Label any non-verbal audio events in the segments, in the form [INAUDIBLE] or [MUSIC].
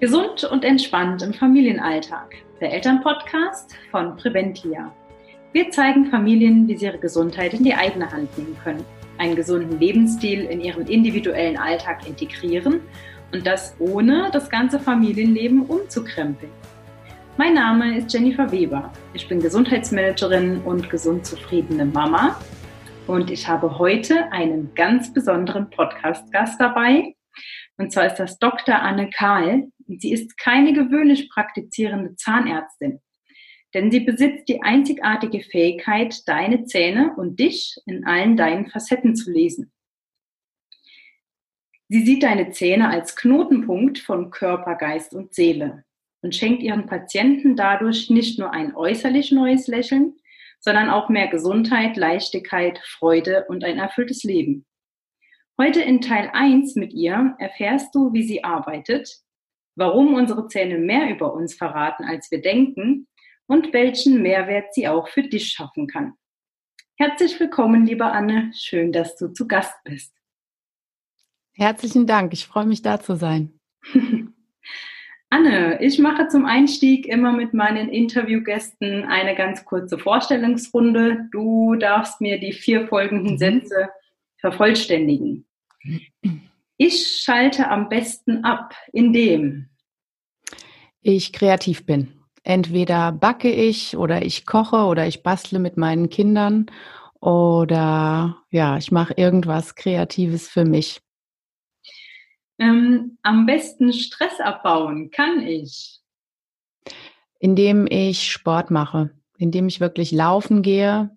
Gesund und entspannt im Familienalltag. Der Elternpodcast von Preventia. Wir zeigen Familien, wie sie ihre Gesundheit in die eigene Hand nehmen können, einen gesunden Lebensstil in ihren individuellen Alltag integrieren und das ohne das ganze Familienleben umzukrempeln. Mein Name ist Jennifer Weber. Ich bin Gesundheitsmanagerin und gesund zufriedene Mama. Und ich habe heute einen ganz besonderen Podcast-Gast dabei. Und zwar ist das Dr. Anne Kahl. Sie ist keine gewöhnlich praktizierende Zahnärztin, denn sie besitzt die einzigartige Fähigkeit, deine Zähne und dich in allen deinen Facetten zu lesen. Sie sieht deine Zähne als Knotenpunkt von Körper, Geist und Seele und schenkt ihren Patienten dadurch nicht nur ein äußerlich neues Lächeln, sondern auch mehr Gesundheit, Leichtigkeit, Freude und ein erfülltes Leben. Heute in Teil 1 mit ihr erfährst du, wie sie arbeitet, warum unsere Zähne mehr über uns verraten, als wir denken und welchen Mehrwert sie auch für dich schaffen kann. Herzlich willkommen, liebe Anne. Schön, dass du zu Gast bist. Herzlichen Dank. Ich freue mich, da zu sein. [LAUGHS] Anne, ich mache zum Einstieg immer mit meinen Interviewgästen eine ganz kurze Vorstellungsrunde. Du darfst mir die vier folgenden mhm. Sätze vervollständigen. [CLEARS THROAT] Ich schalte am besten ab, indem ich kreativ bin. Entweder backe ich oder ich koche oder ich bastle mit meinen Kindern oder ja, ich mache irgendwas Kreatives für mich. Ähm, am besten Stress abbauen kann ich. Indem ich Sport mache, indem ich wirklich laufen gehe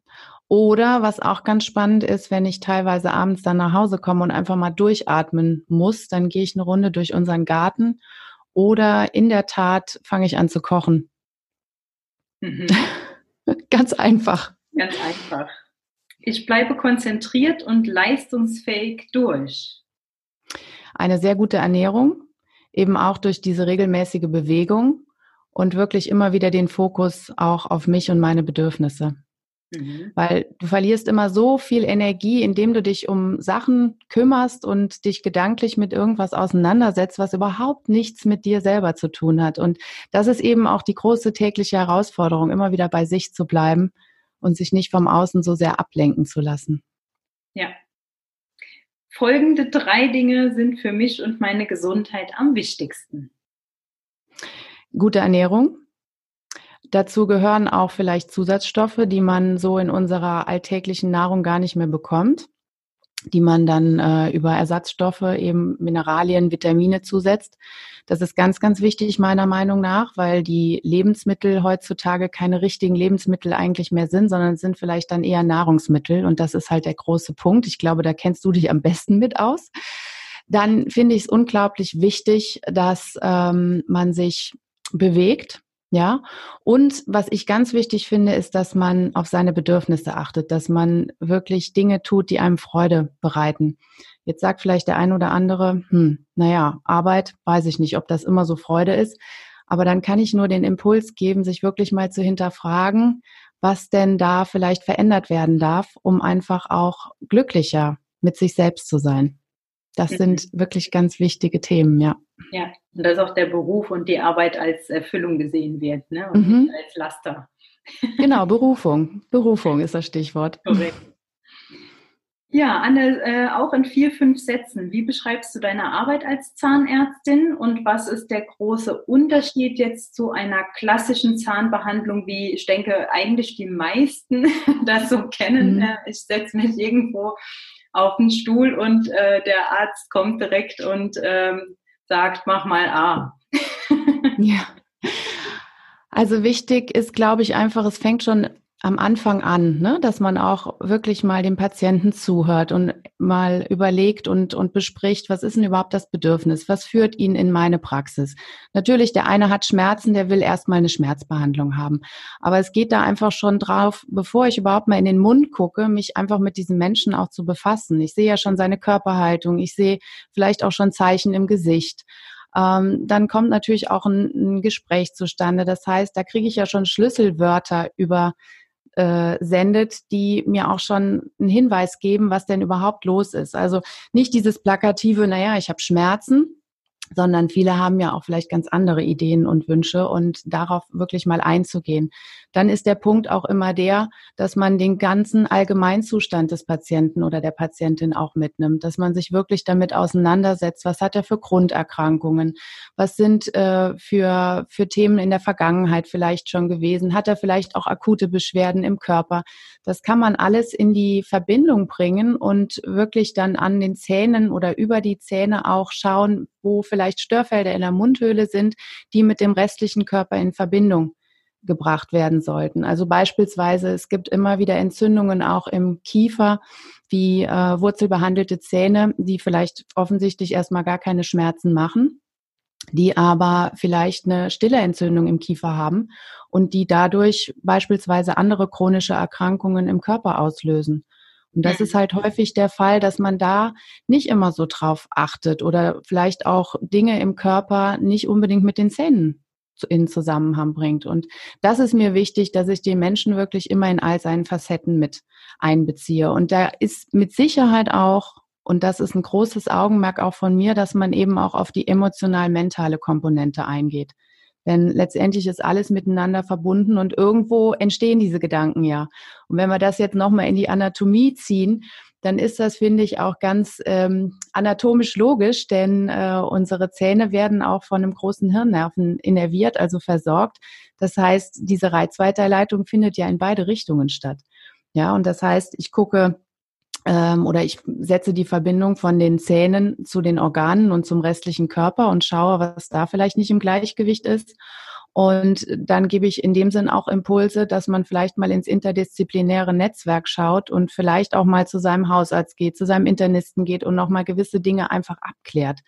oder was auch ganz spannend ist, wenn ich teilweise abends dann nach Hause komme und einfach mal durchatmen muss, dann gehe ich eine Runde durch unseren Garten oder in der Tat fange ich an zu kochen. Mhm. [LAUGHS] ganz einfach. Ganz einfach. Ich bleibe konzentriert und leistungsfähig durch. Eine sehr gute Ernährung, eben auch durch diese regelmäßige Bewegung und wirklich immer wieder den Fokus auch auf mich und meine Bedürfnisse. Mhm. Weil du verlierst immer so viel Energie, indem du dich um Sachen kümmerst und dich gedanklich mit irgendwas auseinandersetzt, was überhaupt nichts mit dir selber zu tun hat. Und das ist eben auch die große tägliche Herausforderung, immer wieder bei sich zu bleiben und sich nicht vom Außen so sehr ablenken zu lassen. Ja. Folgende drei Dinge sind für mich und meine Gesundheit am wichtigsten. Gute Ernährung, Dazu gehören auch vielleicht Zusatzstoffe, die man so in unserer alltäglichen Nahrung gar nicht mehr bekommt, die man dann äh, über Ersatzstoffe, eben Mineralien, Vitamine zusetzt. Das ist ganz, ganz wichtig meiner Meinung nach, weil die Lebensmittel heutzutage keine richtigen Lebensmittel eigentlich mehr sind, sondern sind vielleicht dann eher Nahrungsmittel. Und das ist halt der große Punkt. Ich glaube, da kennst du dich am besten mit aus. Dann finde ich es unglaublich wichtig, dass ähm, man sich bewegt, ja, und was ich ganz wichtig finde, ist, dass man auf seine Bedürfnisse achtet, dass man wirklich Dinge tut, die einem Freude bereiten. Jetzt sagt vielleicht der ein oder andere, hm, naja, Arbeit, weiß ich nicht, ob das immer so Freude ist. Aber dann kann ich nur den Impuls geben, sich wirklich mal zu hinterfragen, was denn da vielleicht verändert werden darf, um einfach auch glücklicher mit sich selbst zu sein. Das mhm. sind wirklich ganz wichtige Themen, ja. Ja, und dass auch der Beruf und die Arbeit als Erfüllung gesehen wird, ne? Und mhm. nicht als Laster. [LAUGHS] Genau, Berufung. Berufung ist das Stichwort. Korrekt. Ja, Anne, äh, auch in vier, fünf Sätzen. Wie beschreibst du deine Arbeit als Zahnärztin und was ist der große Unterschied jetzt zu einer klassischen Zahnbehandlung, wie ich denke, eigentlich die meisten [LAUGHS] das so kennen? Mhm. Ich setze mich irgendwo auf den Stuhl und äh, der Arzt kommt direkt und ähm, sagt, mach mal A. ja. Also wichtig ist, glaube ich, einfach, es fängt schon am Anfang an, ne? dass man auch wirklich mal dem Patienten zuhört und mal überlegt und, und bespricht, was ist denn überhaupt das Bedürfnis? Was führt ihn in meine Praxis? Natürlich, der eine hat Schmerzen, der will erstmal eine Schmerzbehandlung haben. Aber es geht da einfach schon drauf, bevor ich überhaupt mal in den Mund gucke, mich einfach mit diesem Menschen auch zu befassen. Ich sehe ja schon seine Körperhaltung, ich sehe vielleicht auch schon Zeichen im Gesicht. Ähm, dann kommt natürlich auch ein, ein Gespräch zustande. Das heißt, da kriege ich ja schon Schlüsselwörter über äh, sendet, die mir auch schon einen Hinweis geben, was denn überhaupt los ist. Also nicht dieses plakative, naja, ich habe Schmerzen, sondern viele haben ja auch vielleicht ganz andere Ideen und Wünsche und darauf wirklich mal einzugehen. Dann ist der Punkt auch immer der, dass man den ganzen Allgemeinzustand des Patienten oder der Patientin auch mitnimmt, dass man sich wirklich damit auseinandersetzt, was hat er für Grunderkrankungen, was sind äh, für, für Themen in der Vergangenheit vielleicht schon gewesen, hat er vielleicht auch akute Beschwerden im Körper. Das kann man alles in die Verbindung bringen und wirklich dann an den Zähnen oder über die Zähne auch schauen, wo vielleicht Störfelder in der Mundhöhle sind, die mit dem restlichen Körper in Verbindung gebracht werden sollten. Also beispielsweise, es gibt immer wieder Entzündungen auch im Kiefer, wie äh, wurzelbehandelte Zähne, die vielleicht offensichtlich erstmal gar keine Schmerzen machen, die aber vielleicht eine stille Entzündung im Kiefer haben und die dadurch beispielsweise andere chronische Erkrankungen im Körper auslösen. Und das ist halt häufig der Fall, dass man da nicht immer so drauf achtet oder vielleicht auch Dinge im Körper nicht unbedingt mit den Zähnen in Zusammenhang bringt. Und das ist mir wichtig, dass ich den Menschen wirklich immer in all seinen Facetten mit einbeziehe. Und da ist mit Sicherheit auch, und das ist ein großes Augenmerk auch von mir, dass man eben auch auf die emotional-mentale Komponente eingeht. Denn letztendlich ist alles miteinander verbunden und irgendwo entstehen diese Gedanken ja. Und wenn wir das jetzt nochmal in die Anatomie ziehen, dann ist das, finde ich, auch ganz ähm, anatomisch logisch, denn äh, unsere Zähne werden auch von einem großen Hirnnerven innerviert, also versorgt. Das heißt, diese Reizweiterleitung findet ja in beide Richtungen statt. Ja, und das heißt, ich gucke ähm, oder ich setze die Verbindung von den Zähnen zu den Organen und zum restlichen Körper und schaue, was da vielleicht nicht im Gleichgewicht ist. Und dann gebe ich in dem Sinn auch Impulse, dass man vielleicht mal ins interdisziplinäre Netzwerk schaut und vielleicht auch mal zu seinem Hausarzt geht, zu seinem Internisten geht und nochmal gewisse Dinge einfach abklärt,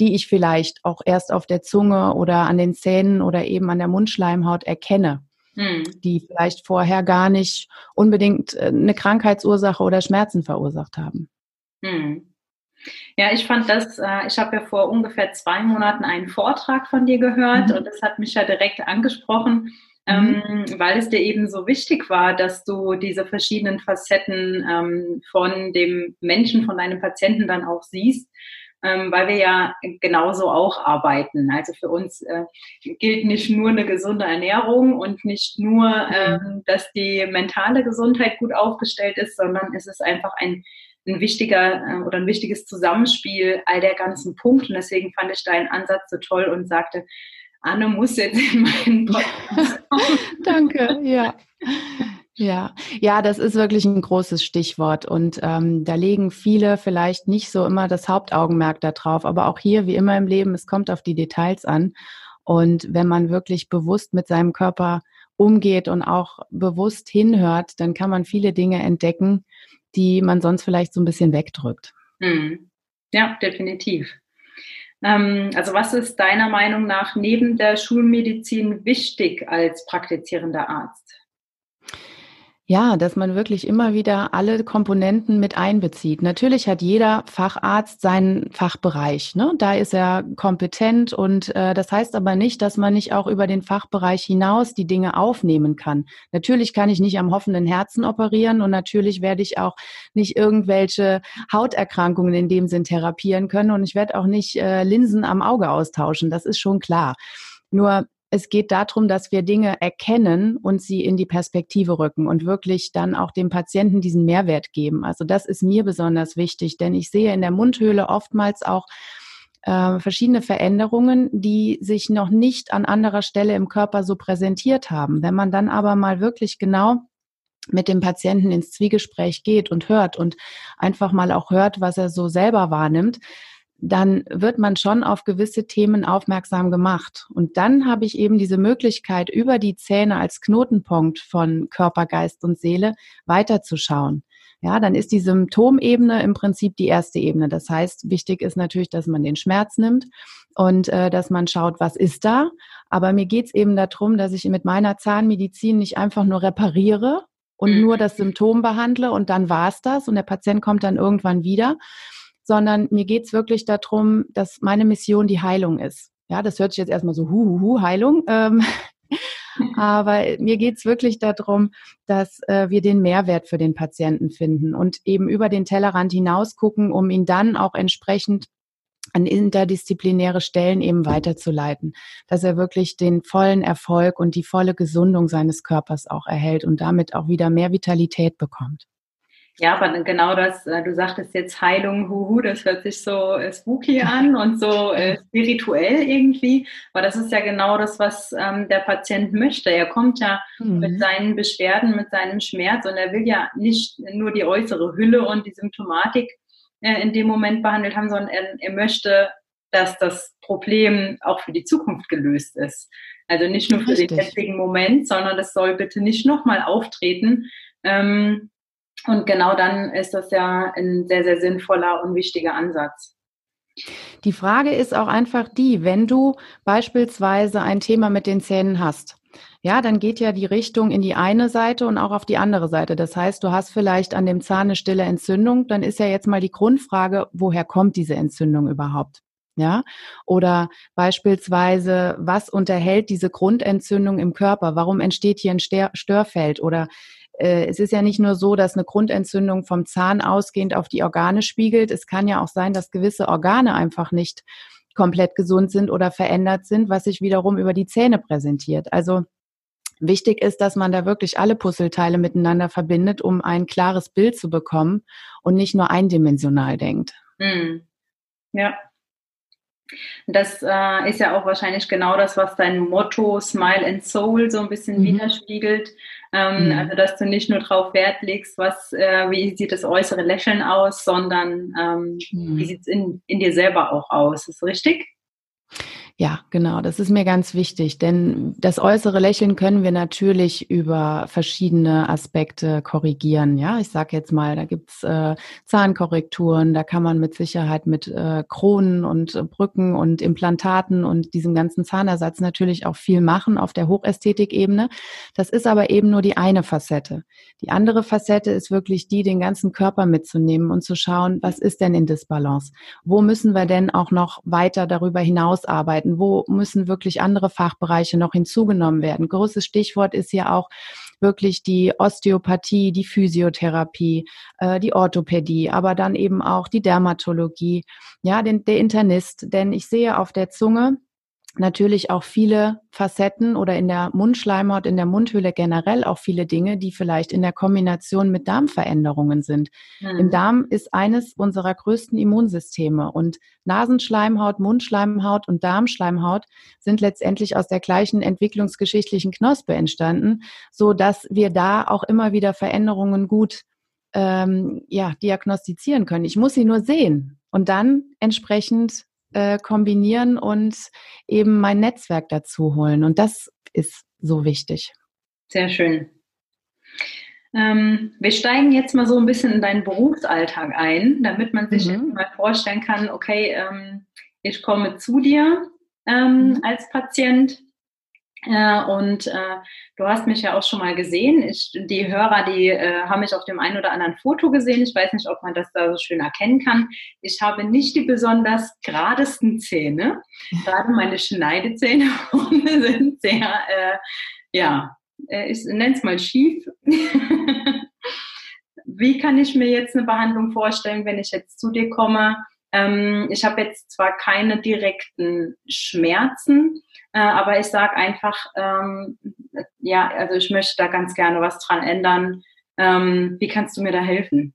die ich vielleicht auch erst auf der Zunge oder an den Zähnen oder eben an der Mundschleimhaut erkenne hm. die vielleicht vorher gar nicht unbedingt äh, eine Krankheitsursache oder Schmerzen verursacht haben. Hm. Ja, ich fand das, äh, ich habe ja vor ungefähr zwei Monaten einen Vortrag von dir gehört mhm. und das hat mich ja direkt angesprochen, mhm. ähm, weil es dir eben so wichtig war, dass du diese verschiedenen Facetten ähm, von dem Menschen, von deinem Patienten dann auch siehst ähm, weil wir ja genauso auch arbeiten. Also für uns äh, gilt nicht nur eine gesunde Ernährung und nicht nur, mhm. ähm, dass die mentale Gesundheit gut aufgestellt ist, sondern es ist einfach ein ein wichtiger äh, oder ein wichtiges Zusammenspiel all der ganzen Punkte. Und deswegen fand ich deinen Ansatz so toll und sagte, Anne muss jetzt in meinen [LAUGHS] Podcast. Danke, ja. Ja, ja, das ist wirklich ein großes Stichwort und ähm, da legen viele vielleicht nicht so immer das Hauptaugenmerk darauf, aber auch hier, wie immer im Leben, es kommt auf die Details an. Und wenn man wirklich bewusst mit seinem Körper umgeht und auch bewusst hinhört, dann kann man viele Dinge entdecken, die man sonst vielleicht so ein bisschen wegdrückt. Hm. Ja, definitiv. Ähm, also was ist deiner Meinung nach neben der Schulmedizin wichtig als praktizierender Arzt? Ja, dass man wirklich immer wieder alle Komponenten mit einbezieht. Natürlich hat jeder Facharzt seinen Fachbereich. Ne? Da ist er kompetent und äh, das heißt aber nicht, dass man nicht auch über den Fachbereich hinaus die Dinge aufnehmen kann. Natürlich kann ich nicht am hoffenden Herzen operieren und natürlich werde ich auch nicht irgendwelche Hauterkrankungen in dem Sinn therapieren können und ich werde auch nicht äh, Linsen am Auge austauschen. Das ist schon klar. Nur es geht darum, dass wir Dinge erkennen und sie in die Perspektive rücken und wirklich dann auch dem Patienten diesen Mehrwert geben. Also das ist mir besonders wichtig, denn ich sehe in der Mundhöhle oftmals auch äh, verschiedene Veränderungen, die sich noch nicht an anderer Stelle im Körper so präsentiert haben. Wenn man dann aber mal wirklich genau mit dem Patienten ins Zwiegespräch geht und hört und einfach mal auch hört, was er so selber wahrnimmt, dann wird man schon auf gewisse Themen aufmerksam gemacht. Und dann habe ich eben diese Möglichkeit, über die Zähne als Knotenpunkt von Körper, Geist und Seele weiterzuschauen. Ja, dann ist die Symptomebene im Prinzip die erste Ebene. Das heißt, wichtig ist natürlich, dass man den Schmerz nimmt und äh, dass man schaut, was ist da. Aber mir geht es eben darum, dass ich mit meiner Zahnmedizin nicht einfach nur repariere und mhm. nur das Symptom behandle und dann war es das und der Patient kommt dann irgendwann wieder, sondern mir geht's wirklich darum, dass meine Mission die Heilung ist. Ja, das hört sich jetzt erstmal so, hu, hu, hu Heilung. Ähm, [LAUGHS] aber mir geht's wirklich darum, dass äh, wir den Mehrwert für den Patienten finden und eben über den Tellerrand hinaus gucken, um ihn dann auch entsprechend an interdisziplinäre Stellen eben weiterzuleiten, dass er wirklich den vollen Erfolg und die volle Gesundung seines Körpers auch erhält und damit auch wieder mehr Vitalität bekommt. Ja, aber genau das, äh, du sagtest jetzt Heilung, huhu, das hört sich so äh, spooky an und so äh, spirituell irgendwie. Aber das ist ja genau das, was ähm, der Patient möchte. Er kommt ja mhm. mit seinen Beschwerden, mit seinem Schmerz und er will ja nicht nur die äußere Hülle und die Symptomatik in dem Moment behandelt haben, sondern er, er möchte, dass das Problem auch für die Zukunft gelöst ist. Also nicht nur für Richtig. den jetzigen Moment, sondern das soll bitte nicht nochmal auftreten. Ähm, und genau dann ist das ja ein sehr, sehr sinnvoller und wichtiger Ansatz. Die Frage ist auch einfach die, wenn du beispielsweise ein Thema mit den Zähnen hast, ja, dann geht ja die Richtung in die eine Seite und auch auf die andere Seite. Das heißt, du hast vielleicht an dem Zahn eine stille Entzündung, dann ist ja jetzt mal die Grundfrage, woher kommt diese Entzündung überhaupt? Ja, oder beispielsweise, was unterhält diese Grundentzündung im Körper? Warum entsteht hier ein Störfeld? Oder äh, es ist ja nicht nur so, dass eine Grundentzündung vom Zahn ausgehend auf die Organe spiegelt. Es kann ja auch sein, dass gewisse Organe einfach nicht komplett gesund sind oder verändert sind, was sich wiederum über die Zähne präsentiert. Also wichtig ist, dass man da wirklich alle Puzzleteile miteinander verbindet, um ein klares Bild zu bekommen und nicht nur eindimensional denkt. Hm. Ja. Das äh, ist ja auch wahrscheinlich genau das, was dein Motto Smile and Soul so ein bisschen mhm. widerspiegelt. Ähm, mhm. Also, dass du nicht nur darauf Wert legst, was, äh, wie sieht das äußere Lächeln aus, sondern ähm, mhm. wie sieht es in, in dir selber auch aus. Ist das richtig? Ja, genau. Das ist mir ganz wichtig, denn das äußere Lächeln können wir natürlich über verschiedene Aspekte korrigieren. Ja, ich sage jetzt mal, da gibt's äh, Zahnkorrekturen, da kann man mit Sicherheit mit äh, Kronen und äh, Brücken und Implantaten und diesem ganzen Zahnersatz natürlich auch viel machen auf der Hochästhetikebene. Das ist aber eben nur die eine Facette. Die andere Facette ist wirklich die, den ganzen Körper mitzunehmen und zu schauen, was ist denn in Disbalance? Wo müssen wir denn auch noch weiter darüber hinaus arbeiten? Arbeiten? Wo müssen wirklich andere Fachbereiche noch hinzugenommen werden? Großes Stichwort ist hier auch wirklich die Osteopathie, die Physiotherapie, äh, die Orthopädie, aber dann eben auch die Dermatologie, ja, den, der Internist. Denn ich sehe auf der Zunge, natürlich auch viele Facetten oder in der Mundschleimhaut, in der Mundhöhle generell auch viele Dinge, die vielleicht in der Kombination mit Darmveränderungen sind. Mhm. Im Darm ist eines unserer größten Immunsysteme und Nasenschleimhaut, Mundschleimhaut und Darmschleimhaut sind letztendlich aus der gleichen entwicklungsgeschichtlichen Knospe entstanden, so dass wir da auch immer wieder Veränderungen gut ähm, ja, diagnostizieren können. Ich muss sie nur sehen und dann entsprechend äh, kombinieren und eben mein Netzwerk dazu holen. Und das ist so wichtig. Sehr schön. Ähm, wir steigen jetzt mal so ein bisschen in deinen Berufsalltag ein, damit man sich mhm. mal vorstellen kann, okay, ähm, ich komme zu dir ähm, mhm. als Patient und äh, du hast mich ja auch schon mal gesehen. Ich, die Hörer, die äh, haben mich auf dem einen oder anderen Foto gesehen. Ich weiß nicht, ob man das da so schön erkennen kann. Ich habe nicht die besonders geradesten Zähne. Gerade meine Schneidezähne [LAUGHS] sind sehr, äh, ja, äh, ich nenne es mal schief. [LAUGHS] Wie kann ich mir jetzt eine Behandlung vorstellen, wenn ich jetzt zu dir komme? Ähm, ich habe jetzt zwar keine direkten Schmerzen, äh, aber ich sage einfach, ähm, ja, also ich möchte da ganz gerne was dran ändern. Ähm, wie kannst du mir da helfen?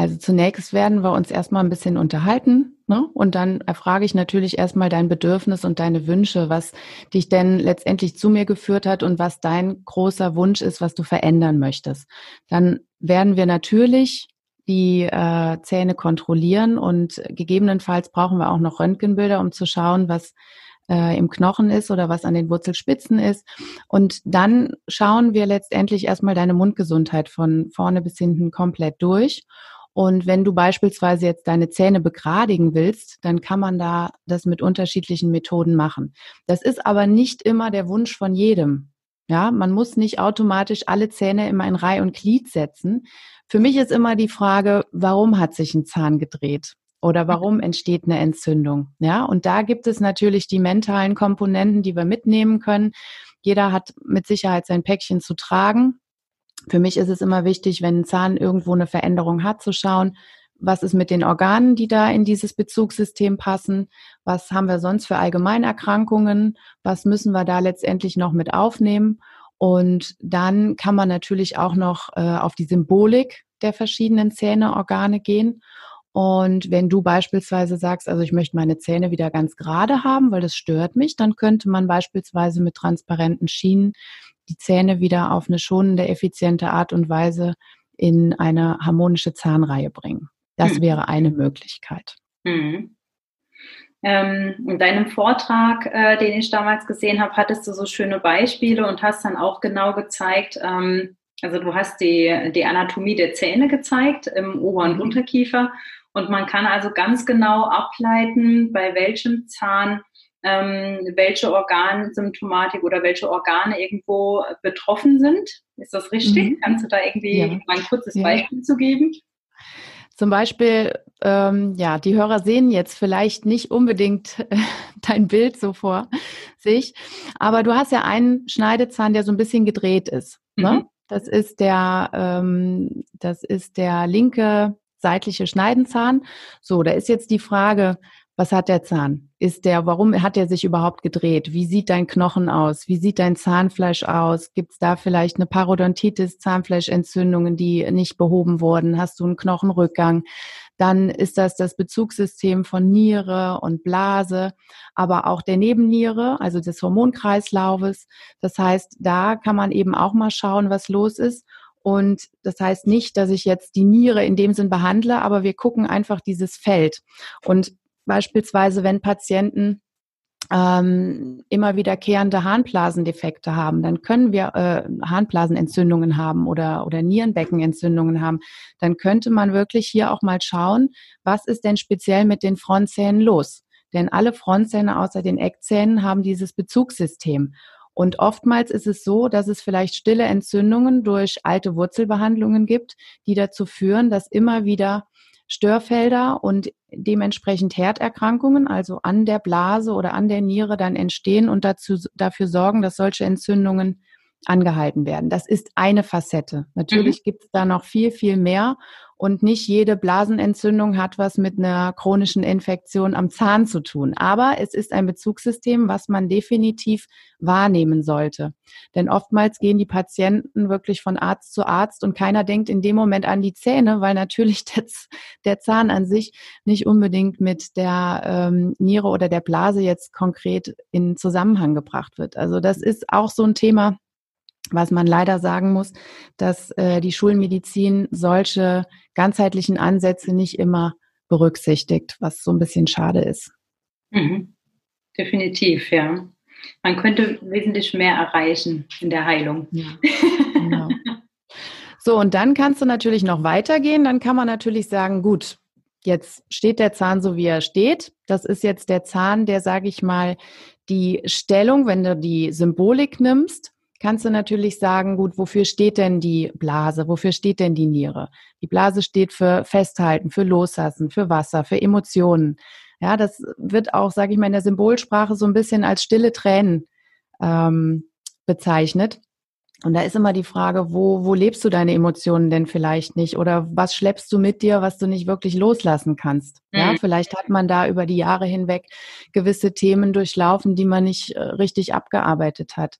Also zunächst werden wir uns erstmal ein bisschen unterhalten ne? und dann erfrage ich natürlich erstmal dein Bedürfnis und deine Wünsche, was dich denn letztendlich zu mir geführt hat und was dein großer Wunsch ist, was du verändern möchtest. Dann werden wir natürlich die äh, Zähne kontrollieren und gegebenenfalls brauchen wir auch noch Röntgenbilder, um zu schauen, was äh, im Knochen ist oder was an den Wurzelspitzen ist. Und dann schauen wir letztendlich erstmal deine Mundgesundheit von vorne bis hinten komplett durch. Und wenn du beispielsweise jetzt deine Zähne begradigen willst, dann kann man da das mit unterschiedlichen Methoden machen. Das ist aber nicht immer der Wunsch von jedem. Ja, man muss nicht automatisch alle Zähne immer in Reihe und Glied setzen. Für mich ist immer die Frage, warum hat sich ein Zahn gedreht? Oder warum entsteht eine Entzündung? Ja, und da gibt es natürlich die mentalen Komponenten, die wir mitnehmen können. Jeder hat mit Sicherheit sein Päckchen zu tragen. Für mich ist es immer wichtig, wenn ein Zahn irgendwo eine Veränderung hat, zu schauen, was ist mit den Organen, die da in dieses Bezugssystem passen, was haben wir sonst für Allgemeinerkrankungen, was müssen wir da letztendlich noch mit aufnehmen. Und dann kann man natürlich auch noch äh, auf die Symbolik der verschiedenen Zähne, Organe gehen. Und wenn du beispielsweise sagst, also ich möchte meine Zähne wieder ganz gerade haben, weil das stört mich, dann könnte man beispielsweise mit transparenten Schienen die Zähne wieder auf eine schonende, effiziente Art und Weise in eine harmonische Zahnreihe bringen. Das mhm. wäre eine Möglichkeit. Mhm. Ähm, in deinem Vortrag, äh, den ich damals gesehen habe, hattest du so schöne Beispiele und hast dann auch genau gezeigt, ähm, also du hast die, die Anatomie der Zähne gezeigt im Ober- und mhm. Unterkiefer und man kann also ganz genau ableiten, bei welchem Zahn ähm, welche Organsymptomatik oder welche Organe irgendwo betroffen sind. Ist das richtig? Mhm. Kannst du da irgendwie ja. ein kurzes ja. Beispiel zu geben? Zum Beispiel, ähm, ja, die Hörer sehen jetzt vielleicht nicht unbedingt äh, dein Bild so vor sich, aber du hast ja einen Schneidezahn, der so ein bisschen gedreht ist. Ne? Mhm. Das ist der, ähm, das ist der linke seitliche Schneidenzahn. So, da ist jetzt die Frage, was hat der Zahn? Ist der, warum hat er sich überhaupt gedreht? Wie sieht dein Knochen aus? Wie sieht dein Zahnfleisch aus? Gibt es da vielleicht eine Parodontitis, Zahnfleischentzündungen, die nicht behoben wurden? Hast du einen Knochenrückgang? Dann ist das das Bezugssystem von Niere und Blase, aber auch der Nebenniere, also des Hormonkreislaufes. Das heißt, da kann man eben auch mal schauen, was los ist. Und das heißt nicht, dass ich jetzt die Niere in dem Sinn behandle, aber wir gucken einfach dieses Feld. Und beispielsweise, wenn Patienten ähm, immer wiederkehrende Harnblasendefekte haben, dann können wir äh, Harnblasenentzündungen haben oder, oder Nierenbeckenentzündungen haben, dann könnte man wirklich hier auch mal schauen, was ist denn speziell mit den Frontzähnen los? Denn alle Frontzähne außer den Eckzähnen haben dieses Bezugssystem. Und oftmals ist es so, dass es vielleicht stille Entzündungen durch alte Wurzelbehandlungen gibt, die dazu führen, dass immer wieder Störfelder und dementsprechend Herderkrankungen, also an der Blase oder an der Niere dann entstehen und dazu, dafür sorgen, dass solche Entzündungen angehalten werden. Das ist eine Facette. Natürlich mhm. gibt es da noch viel, viel mehr. Und nicht jede Blasenentzündung hat was mit einer chronischen Infektion am Zahn zu tun. Aber es ist ein Bezugssystem, was man definitiv wahrnehmen sollte. Denn oftmals gehen die Patienten wirklich von Arzt zu Arzt und keiner denkt in dem Moment an die Zähne, weil natürlich [LAUGHS] der, Zahn an sich nicht unbedingt mit der ähm, Niere oder der Blase jetzt konkret in Zusammenhang gebracht wird. Also das ist auch so ein Thema, was man leider sagen muss, dass äh, die Schulmedizin solche ganzheitlichen Ansätze nicht immer berücksichtigt, was so ein bisschen schade ist. Mhm. Definitiv, ja. Man könnte wesentlich mehr erreichen in der Heilung. Ja, genau. [LAUGHS] so, und dann kannst du natürlich noch weitergehen. Dann kann man natürlich sagen, gut, jetzt steht der Zahn so, wie er steht. Das ist jetzt der Zahn, der, sage ich mal, die Stellung, wenn du die Symbolik nimmst, kannst du natürlich sagen, gut, wofür steht denn die Blase? Wofür steht denn die Niere? Die Blase steht für Festhalten, für Loslassen, für Wasser, für Emotionen. Ja, das wird auch, sage ich mal, in der Symbolsprache so ein bisschen als stille Tränen ähm, bezeichnet. Und da ist immer die Frage, wo, wo lebst du deine Emotionen denn vielleicht nicht? Oder was schleppst du mit dir, was du nicht wirklich loslassen kannst? Mhm. Ja, vielleicht hat man da über die Jahre hinweg gewisse Themen durchlaufen, die man nicht äh, richtig abgearbeitet hat.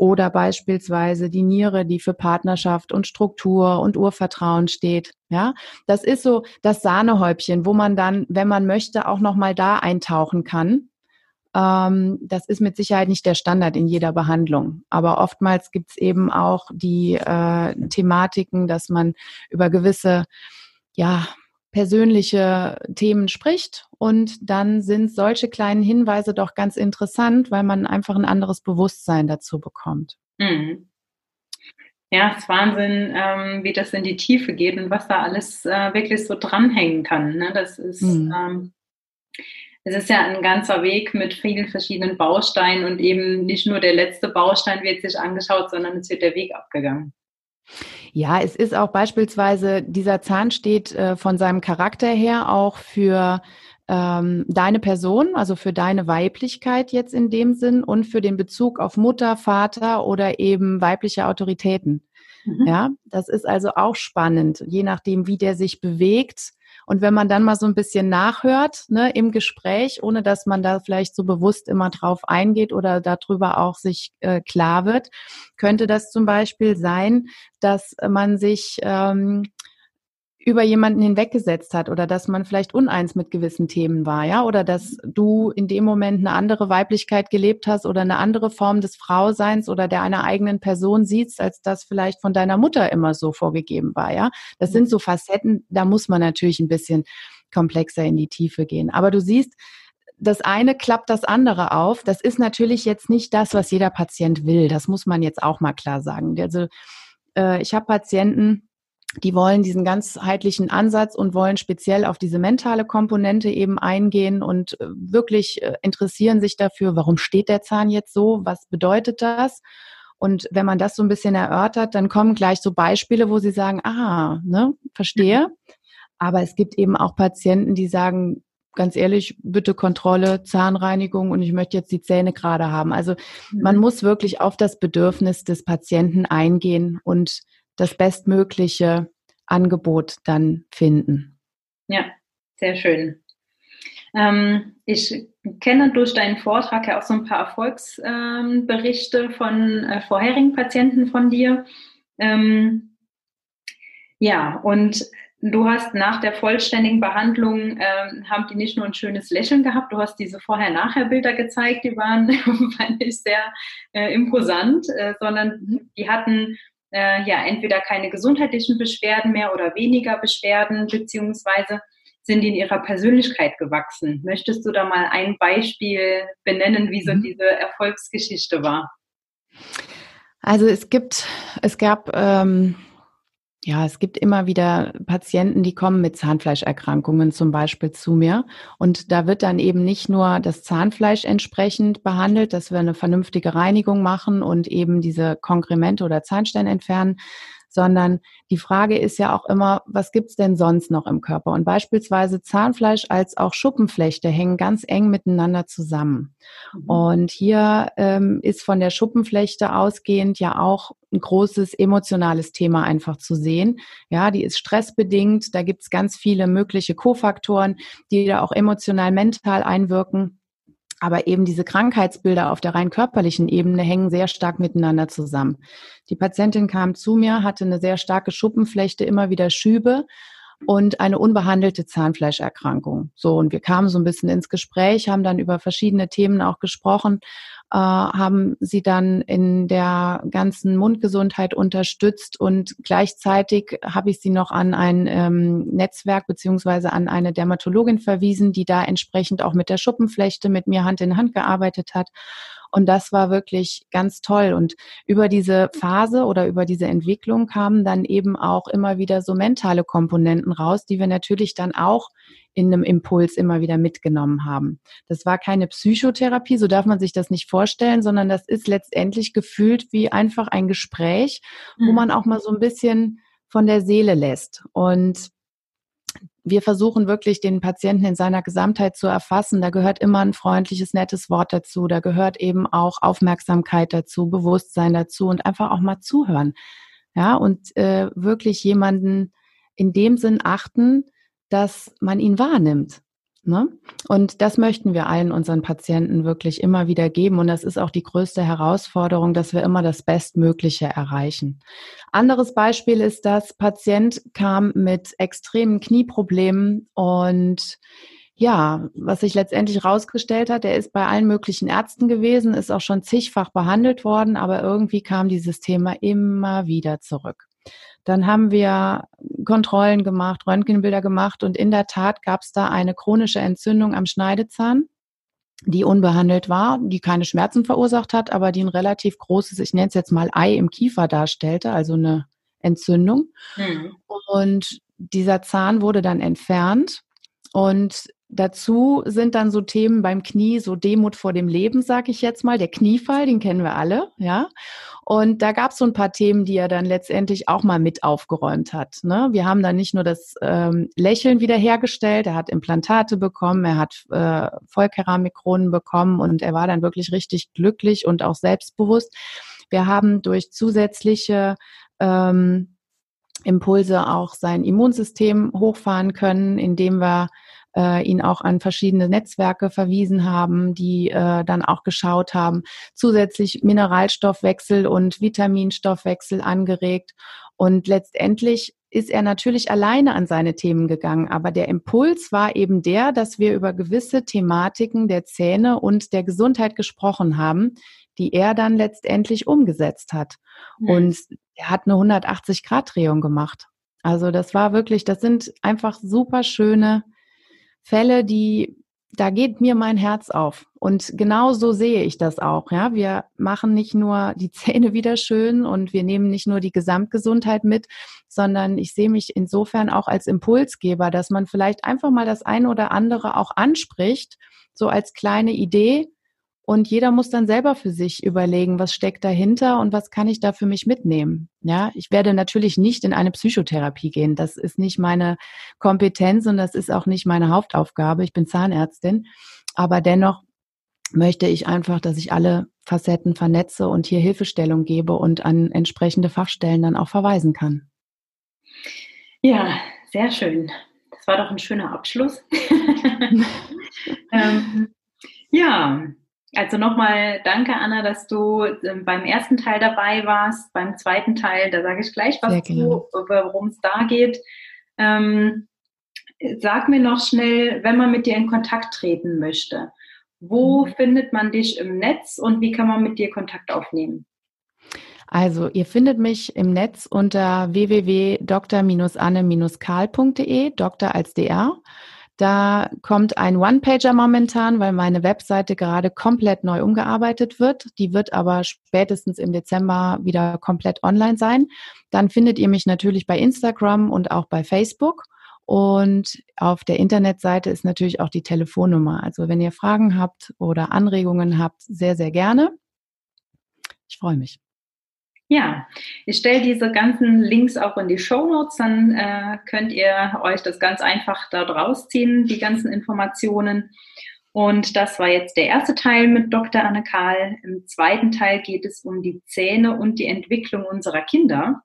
Oder beispielsweise die Niere, die für Partnerschaft und Struktur und Urvertrauen steht. Ja, das ist so das Sahnehäubchen, wo man dann, wenn man möchte, auch nochmal da eintauchen kann. Ähm, das ist mit Sicherheit nicht der Standard in jeder Behandlung. Aber oftmals gibt es eben auch die äh, Thematiken, dass man über gewisse, ja, persönliche Themen spricht. Und dann sind solche kleinen Hinweise doch ganz interessant, weil man einfach ein anderes Bewusstsein dazu bekommt. Mhm. Ja, es ist Wahnsinn, ähm, wie das in die Tiefe geht und was da alles äh, wirklich so dranhängen kann. Ne? Das ist, mhm. ähm, es ist ja ein ganzer Weg mit vielen verschiedenen Bausteinen und eben nicht nur der letzte Baustein wird sich angeschaut, sondern es wird der Weg abgegangen. Ja, es ist auch beispielsweise, dieser Zahn steht äh, von seinem Charakter her auch für ähm, deine Person, also für deine Weiblichkeit jetzt in dem Sinn und für den Bezug auf Mutter, Vater oder eben weibliche Autoritäten. Mhm. Ja, das ist also auch spannend, je nachdem, wie der sich bewegt. Und wenn man dann mal so ein bisschen nachhört ne, im Gespräch, ohne dass man da vielleicht so bewusst immer drauf eingeht oder darüber auch sich äh, klar wird, könnte das zum Beispiel sein, dass man sich ähm, über jemanden hinweggesetzt hat oder dass man vielleicht uneins mit gewissen Themen war, ja, oder dass du in dem Moment eine andere Weiblichkeit gelebt hast oder eine andere Form des Frauseins oder der einer eigenen Person siehst, als das vielleicht von deiner Mutter immer so vorgegeben war, ja. Das sind so Facetten, da muss man natürlich ein bisschen komplexer in die Tiefe gehen. Aber du siehst, das eine klappt das andere auf. Das ist natürlich jetzt nicht das, was jeder Patient will. Das muss man jetzt auch mal klar sagen. Also äh, ich habe Patienten, die wollen diesen ganzheitlichen Ansatz und wollen speziell auf diese mentale Komponente eben eingehen und äh, wirklich äh, interessieren sich dafür, warum steht der Zahn jetzt so, was bedeutet das? Und wenn man das so ein bisschen erörtert, dann kommen gleich so Beispiele, wo sie sagen, ah, ne, verstehe. Mhm. Aber es gibt eben auch Patienten, die sagen, ganz ehrlich, bitte Kontrolle, Zahnreinigung und ich möchte jetzt die Zähne gerade haben. Also man mhm. muss wirklich auf das Bedürfnis des Patienten eingehen und das bestmögliche Angebot dann finden. Ja, sehr schön. Ähm, ich kenne durch deinen Vortrag ja auch so ein paar Erfolgsberichte ähm, von äh, vorherigen Patienten von dir. Ähm, ja, und du hast nach der vollständigen Behandlung, äh, haben die nicht nur ein schönes Lächeln gehabt, du hast diese Vorher-Nachher-Bilder gezeigt, die waren, [LAUGHS] fand ich sehr äh, imposant, äh, sondern die hatten äh, ja entweder keine gesundheitlichen Beschwerden mehr oder weniger Beschwerden, beziehungsweise sind in ihrer Persönlichkeit gewachsen. Möchtest du da mal ein Beispiel benennen, wie so mhm. diese Erfolgsgeschichte war? Also es gibt, es gab ähm, ja, es gibt immer wieder Patienten, die kommen mit Zahnfleischerkrankungen zum Beispiel zu mir. Und da wird dann eben nicht nur das Zahnfleisch entsprechend behandelt, dass wir eine vernünftige Reinigung machen und eben diese Konkremente oder Zahnsteine entfernen, sondern die Frage ist ja auch immer, was gibt's denn sonst noch im Körper? Und beispielsweise Zahnfleisch als auch Schuppenflechte hängen ganz eng miteinander zusammen. Mhm. Und hier ähm, ist von der Schuppenflechte ausgehend ja auch ein großes emotionales Thema einfach zu sehen. Ja, die ist stressbedingt, da gibt's ganz viele mögliche Kofaktoren, die da auch emotional, mental einwirken. Aber eben diese Krankheitsbilder auf der rein körperlichen Ebene hängen sehr stark miteinander zusammen. Die Patientin kam zu mir, hatte eine sehr starke Schuppenflechte, immer wieder Schübe und eine unbehandelte Zahnfleischerkrankung. So, und wir kamen so ein bisschen ins Gespräch, haben dann über verschiedene Themen auch gesprochen äh, haben sie dann in der ganzen Mundgesundheit unterstützt und gleichzeitig habe ich sie noch an ein ähm, Netzwerk beziehungsweise an eine Dermatologin verwiesen, die da entsprechend auch mit der Schuppenflechte mit mir Hand in Hand gearbeitet hat. Und das war wirklich ganz toll. Und über diese Phase oder über diese Entwicklung kamen dann eben auch immer wieder so mentale Komponenten raus, die wir natürlich dann auch in einem Impuls immer wieder mitgenommen haben. Das war keine Psychotherapie, so darf man sich das nicht vorstellen, sondern das ist letztendlich gefühlt wie einfach ein Gespräch, wo mhm. man auch mal so ein bisschen von der Seele lässt. Und wir versuchen wirklich den Patienten in seiner Gesamtheit zu erfassen. Da gehört immer ein freundliches, nettes Wort dazu. Da gehört eben auch Aufmerksamkeit dazu, Bewusstsein dazu und einfach auch mal zuhören. Ja, und äh, wirklich jemanden in dem Sinn achten, dass man ihn wahrnimmt. Ne? Und das möchten wir allen unseren Patienten wirklich immer wieder geben. Und das ist auch die größte Herausforderung, dass wir immer das Bestmögliche erreichen. Anderes Beispiel ist, dass Patient kam mit extremen Knieproblemen und ja, was sich letztendlich herausgestellt hat, er ist bei allen möglichen Ärzten gewesen, ist auch schon zigfach behandelt worden, aber irgendwie kam dieses Thema immer wieder zurück. Dann haben wir Kontrollen gemacht, Röntgenbilder gemacht und in der Tat gab es da eine chronische Entzündung am Schneidezahn, die unbehandelt war, die keine Schmerzen verursacht hat, aber die ein relativ großes, ich nenne es jetzt mal Ei im Kiefer darstellte, also eine Entzündung. Mhm. Und dieser Zahn wurde dann entfernt und Dazu sind dann so Themen beim Knie, so Demut vor dem Leben, sag ich jetzt mal. Der Kniefall, den kennen wir alle, ja. Und da gab es so ein paar Themen, die er dann letztendlich auch mal mit aufgeräumt hat. Ne? Wir haben dann nicht nur das ähm, Lächeln wiederhergestellt, er hat Implantate bekommen, er hat äh, Vollkeramikkronen bekommen und er war dann wirklich richtig glücklich und auch selbstbewusst. Wir haben durch zusätzliche ähm, Impulse auch sein Immunsystem hochfahren können, indem wir äh, ihn auch an verschiedene Netzwerke verwiesen haben, die äh, dann auch geschaut haben, zusätzlich Mineralstoffwechsel und Vitaminstoffwechsel angeregt. Und letztendlich ist er natürlich alleine an seine Themen gegangen. Aber der Impuls war eben der, dass wir über gewisse Thematiken der Zähne und der Gesundheit gesprochen haben, die er dann letztendlich umgesetzt hat. Mhm. Und er hat eine 180-Grad-Drehung gemacht. Also das war wirklich, das sind einfach super schöne Fälle, die, da geht mir mein Herz auf. Und genau so sehe ich das auch. Ja, wir machen nicht nur die [LAUGHS] Zähne wieder schön und wir nehmen nicht nur die Gesamtgesundheit mit, sondern ich sehe mich insofern auch als Impulsgeber, dass man vielleicht einfach mal das eine oder andere auch anspricht, so als kleine Idee, und jeder muss dann selber für sich überlegen, was steckt dahinter und was kann ich da für mich mitnehmen. Ja, ich werde natürlich nicht in eine Psychotherapie gehen. Das ist nicht meine Kompetenz und das ist auch nicht meine Hauptaufgabe. Ich bin Zahnärztin. Aber dennoch möchte ich einfach, dass ich alle Facetten vernetze und hier Hilfestellung gebe und an entsprechende Fachstellen dann auch verweisen kann. Ja, sehr schön. Das war doch ein schöner Abschluss. [LAUGHS] ähm, ja, also nochmal danke, Anna, dass du ähm, beim ersten Teil dabei warst. Beim zweiten Teil, da sage ich gleich was zu, worum es da geht. Ähm, sag mir noch schnell, wenn man mit dir in Kontakt treten möchte, wo mhm. findet man dich im Netz und wie kann man mit dir Kontakt aufnehmen? Also, ihr findet mich im Netz unter www.dr-anne-karl.de, Doktor als DR. Da kommt ein One-Pager momentan, weil meine Webseite gerade komplett neu umgearbeitet wird. Die wird aber spätestens im Dezember wieder komplett online sein. Dann findet ihr mich natürlich bei Instagram und auch bei Facebook. Und auf der Internetseite ist natürlich auch die Telefonnummer. Also wenn ihr Fragen habt oder Anregungen habt, sehr, sehr gerne. Ich freue mich. Ja, ich stelle diese ganzen Links auch in die Show Notes, dann äh, könnt ihr euch das ganz einfach da draus ziehen, die ganzen Informationen. Und das war jetzt der erste Teil mit Dr. Anne Karl. Im zweiten Teil geht es um die Zähne und die Entwicklung unserer Kinder.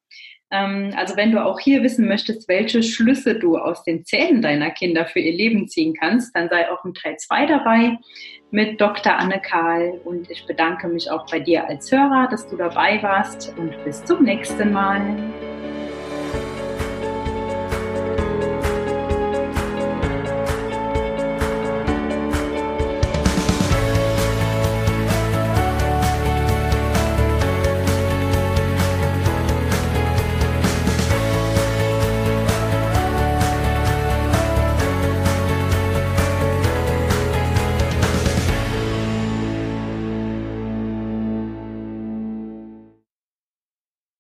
Ähm, also wenn du auch hier wissen möchtest, welche Schlüsse du aus den Zähnen deiner Kinder für ihr Leben ziehen kannst, dann sei auch im Teil 2 dabei mit Dr. Anne Karl. Und ich bedanke mich auch bei dir als Hörer, dass du dabei warst und bis zum nächsten Mal.